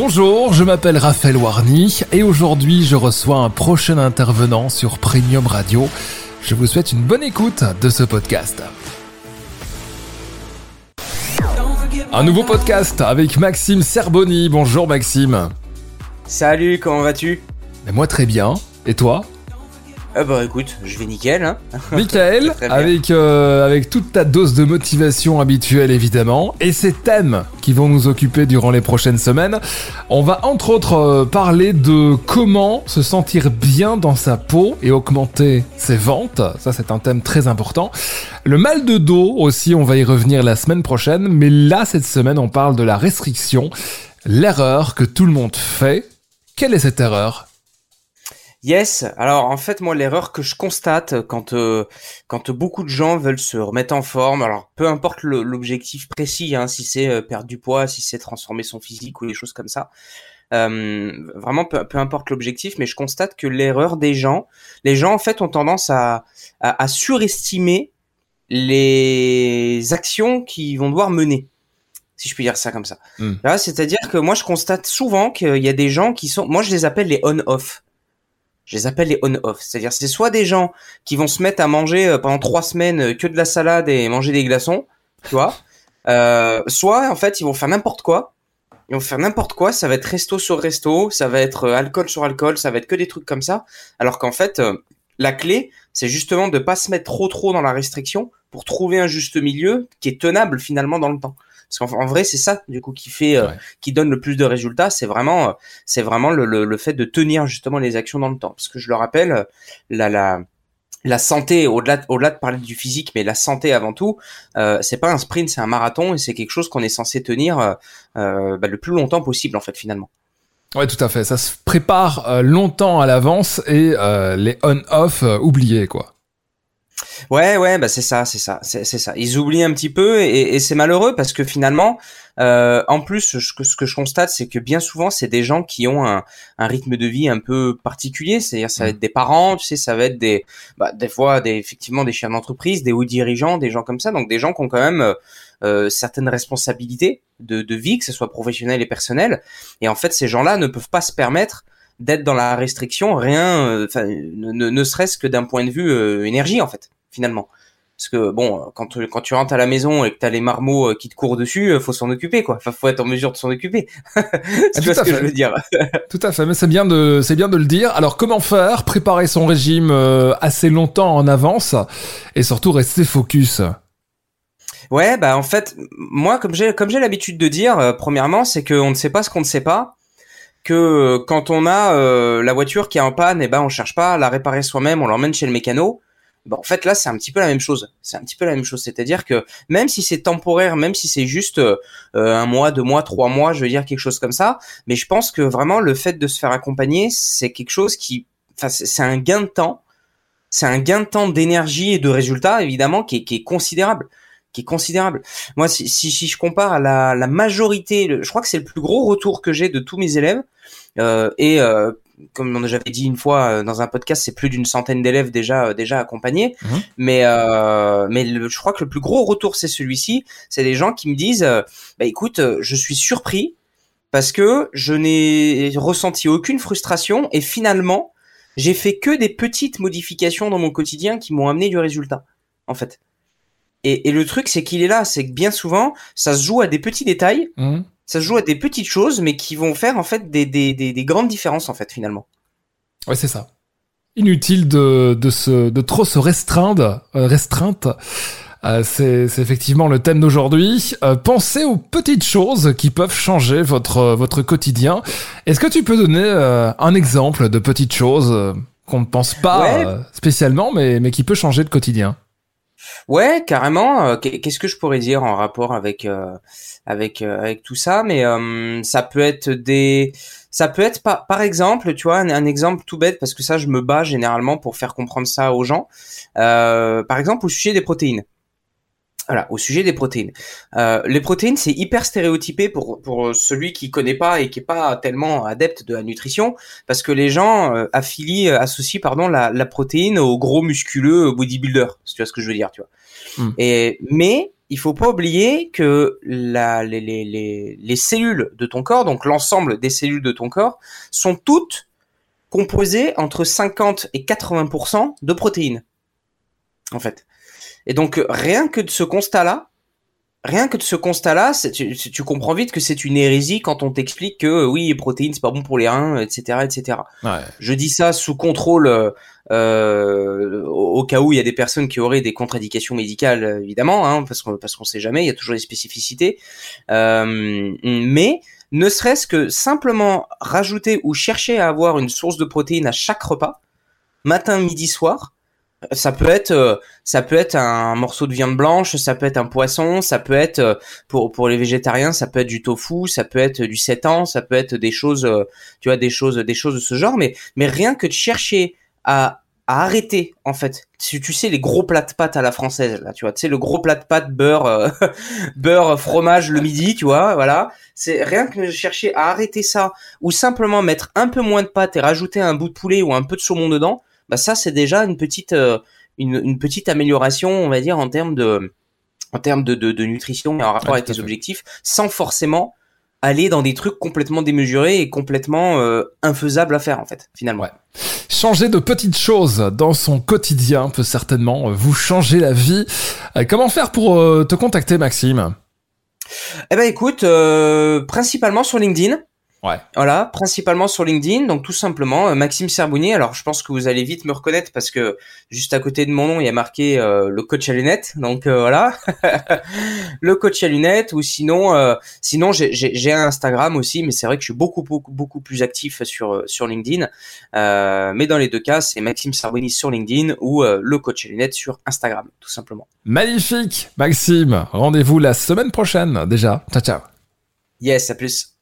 Bonjour, je m'appelle Raphaël Warny et aujourd'hui je reçois un prochain intervenant sur Premium Radio. Je vous souhaite une bonne écoute de ce podcast. Un nouveau podcast avec Maxime Serboni. Bonjour Maxime. Salut, comment vas-tu? Moi très bien. Et toi? Ah bah écoute, je vais nickel. Hein Michael, avec, euh, avec toute ta dose de motivation habituelle évidemment, et ces thèmes qui vont nous occuper durant les prochaines semaines, on va entre autres euh, parler de comment se sentir bien dans sa peau et augmenter ses ventes. Ça c'est un thème très important. Le mal de dos aussi, on va y revenir la semaine prochaine, mais là cette semaine on parle de la restriction, l'erreur que tout le monde fait. Quelle est cette erreur? Yes. Alors en fait, moi, l'erreur que je constate quand euh, quand beaucoup de gens veulent se remettre en forme, alors peu importe l'objectif précis, hein, si c'est euh, perdre du poids, si c'est transformer son physique ou des choses comme ça, euh, vraiment peu, peu importe l'objectif, mais je constate que l'erreur des gens, les gens en fait ont tendance à, à, surestimer les actions qu'ils vont devoir mener si je puis dire ça comme ça. Hmm. C'est-à-dire que moi, je constate souvent qu'il y a des gens qui sont, moi, je les appelle les on-off je les appelle les on-off. C'est-à-dire, c'est soit des gens qui vont se mettre à manger euh, pendant trois semaines euh, que de la salade et manger des glaçons, tu vois. Euh, soit, en fait, ils vont faire n'importe quoi. Ils vont faire n'importe quoi. Ça va être resto sur resto, ça va être alcool sur alcool, ça va être que des trucs comme ça. Alors qu'en fait, la clé, c'est justement de pas se mettre trop trop dans la restriction pour trouver un juste milieu qui est tenable finalement dans le temps. Parce qu'en vrai, c'est ça du coup qui fait, euh, qui donne le plus de résultats. C'est vraiment, euh, c'est vraiment le, le, fait de tenir justement les actions dans le temps. Parce que je le rappelle, la la la santé, au-delà au-delà de parler du physique, mais la santé avant tout, euh, c'est pas un sprint, c'est un marathon et c'est quelque chose qu'on est censé tenir euh, bah, le plus longtemps possible en fait finalement. Ouais, tout à fait. Ça se prépare longtemps à l'avance et les on-off oubliés quoi. Ouais, ouais, bah c'est ça, c'est ça, c'est ça. Ils oublient un petit peu et, et c'est malheureux parce que finalement, euh, en plus, ce que, ce que je constate, c'est que bien souvent, c'est des gens qui ont un, un, rythme de vie un peu particulier. C'est-à-dire, ça va mm. être des parents, tu sais, ça va être des, bah, des fois, des, effectivement, des chefs d'entreprise, des hauts dirigeants, des gens comme ça. Donc, des gens qui ont quand même euh, euh certaines responsabilités de, de vie, que ce soit professionnelle et personnelle. Et en fait, ces gens-là ne peuvent pas se permettre d'être dans la restriction, rien, euh, enfin, ne, ne serait-ce que d'un point de vue euh, énergie, en fait finalement. Parce que bon, quand tu, quand tu rentres à la maison et que t'as les marmots euh, qui te courent dessus, euh, faut s'en occuper quoi. Enfin, faut être en mesure de s'en occuper. tu ah, vois ce que je veux dire Tout à fait, mais c'est bien de c'est bien de le dire. Alors comment faire Préparer son régime euh, assez longtemps en avance et surtout rester focus? Ouais, bah en fait, moi comme j'ai comme j'ai l'habitude de dire, premièrement, c'est qu'on ne sait pas ce qu'on ne sait pas. Que quand on a la voiture qui est en panne, et eh ben on cherche pas à la réparer soi-même, on l'emmène chez le mécano bah, en fait là c'est un petit peu la même chose. C'est un petit peu la même chose, c'est-à-dire que même si c'est temporaire, même si c'est juste euh, un mois, deux mois, trois mois, je veux dire quelque chose comme ça, mais je pense que vraiment le fait de se faire accompagner, c'est quelque chose qui, enfin c'est un gain de temps, c'est un gain de temps, d'énergie et de résultats évidemment qui est, considérable qui est considérable. Moi, si, je compare à la, la majorité, je crois que c'est le plus gros retour que j'ai de tous mes élèves, euh, et euh, comme j'avais dit une fois euh, dans un podcast, c'est plus d'une centaine d'élèves déjà euh, déjà accompagnés. Mhm. Mais euh, mais je crois que le plus gros retour c'est celui-ci. C'est des gens qui me disent, bah écoute, je suis surpris parce que je n'ai ressenti aucune frustration et finalement j'ai fait que des petites modifications dans mon quotidien qui m'ont amené du résultat en fait. Et, et le truc c'est qu'il est là, c'est que bien souvent ça se joue à des petits détails. Mhm ça se joue à des petites choses, mais qui vont faire en fait des, des, des, grandes différences en fait finalement. Ouais, c'est ça. Inutile de, de, se, de trop se restreindre, euh, restreinte. Euh, c'est, effectivement le thème d'aujourd'hui. Euh, pensez aux petites choses qui peuvent changer votre, votre quotidien. Est-ce que tu peux donner un exemple de petites choses qu'on ne pense pas spécialement, mais, mais qui peut changer le quotidien? Ouais, carrément. Qu'est-ce que je pourrais dire en rapport avec avec euh, avec tout ça? Mais euh, ça peut être des ça peut être par, par exemple tu vois un, exemple tout bête parce que ça je me bats généralement pour faire comprendre ça aux gens euh, par exemple au sujet des protéines voilà, au sujet des protéines. Euh, les protéines, c'est hyper stéréotypé pour pour celui qui connaît pas et qui est pas tellement adepte de la nutrition, parce que les gens euh, affilient, associent pardon la, la protéine au gros musculeux bodybuilder, si tu vois ce que je veux dire, tu vois. Hmm. Et mais il faut pas oublier que la, les, les, les, cellules de ton corps, donc l'ensemble des cellules de ton corps, sont toutes composées entre 50 et 80% de protéines. En fait. Et donc, rien que de ce constat-là, rien que de ce constat-là, tu, tu, comprends vite que c'est une hérésie quand on t'explique que oui, les protéines c'est pas bon pour les reins, etc., etc. Ouais. Je dis ça sous contrôle euh, au, cas où il y a des personnes qui auraient des contre-indications médicales, évidemment, hein, parce qu'on parce qu'on sait jamais, il y a toujours des spécificités. Euh, mais ne serait-ce que simplement rajouter ou chercher à avoir une source de protéines à chaque repas, matin, midi, soir, ça peut être euh, ça peut être un morceau de viande blanche, ça peut être un poisson, ça peut être euh, pour pour les végétariens, ça peut être du tofu, ça peut être du sétan, ça peut être des choses euh, tu vois des choses des choses de ce genre mais mais rien que de chercher à à arrêter en fait. Tu, tu sais les gros plats de pâtes à la française là, tu vois, tu sais le gros plat de pâtes beurre beurre fromage le midi, tu vois, voilà. C'est rien que chercher à arrêter ça ou simplement mettre un peu moins de pâtes et rajouter un bout de poulet ou un peu de saumon dedans bah ça c'est déjà une petite euh, une, une, petite amélioration, on va dire en termes de en termes de, de, de nutrition et en rapport avec tes objectifs, sans forcément aller dans des trucs complètement démesurés et complètement euh, infaisables à faire en fait finalement. Ouais. Changer de petites choses dans son quotidien peut certainement vous changer la vie. Euh, comment faire pour te contacter Maxime? Eh ben écoute, principalement sur LinkedIn. Ouais. Voilà, principalement sur LinkedIn, donc tout simplement euh, Maxime Serbounier. Alors je pense que vous allez vite me reconnaître parce que juste à côté de mon nom il y a marqué euh, le coach à lunettes, donc euh, voilà, le coach à lunettes. Ou sinon, sinon j'ai un Instagram aussi, mais c'est vrai que je suis beaucoup beaucoup beaucoup plus actif sur sur LinkedIn. mais dans les deux cas, c'est Maxime Serbounier sur LinkedIn ou le coach à lunettes sur Instagram, tout simplement. Magnifique, Maxime. Rendez-vous la semaine prochaine déjà. Ciao ciao. Yes, à plus.